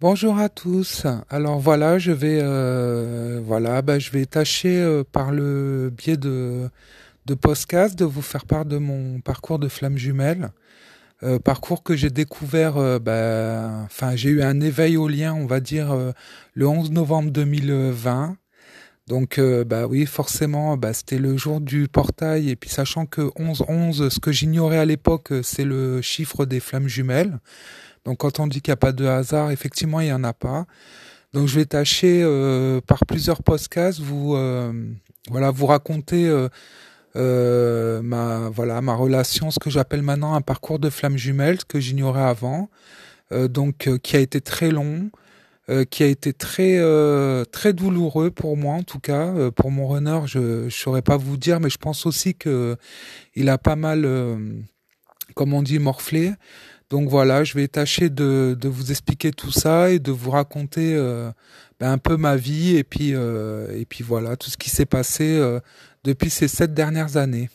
Bonjour à tous. Alors voilà, je vais euh, voilà, bah, je vais tâcher euh, par le biais de de podcast de vous faire part de mon parcours de flamme jumelle, euh, parcours que j'ai découvert. bah, enfin, j'ai eu un éveil au lien, on va dire, le 11 novembre 2020. Donc euh, bah oui, forcément, bah, c'était le jour du portail et puis sachant que 11-11, ce que j'ignorais à l'époque, euh, c'est le chiffre des flammes jumelles. Donc quand on dit qu'il n'y a pas de hasard, effectivement, il n'y en a pas. Donc je vais tâcher euh, par plusieurs podcasts vous voilà vous raconter ma voilà ma relation, ce que j'appelle maintenant un parcours de flamme jumelle que j'ignorais avant, donc qui a été très long, euh, qui a été très euh, très douloureux pour moi en tout cas. Euh, pour mon runner je je saurais pas vous dire mais je pense aussi que il a pas mal euh, comme on dit morflé. Donc voilà je vais tâcher de de vous expliquer tout ça et de vous raconter euh, ben, un peu ma vie et puis euh, et puis voilà tout ce qui s'est passé depuis ces sept dernières années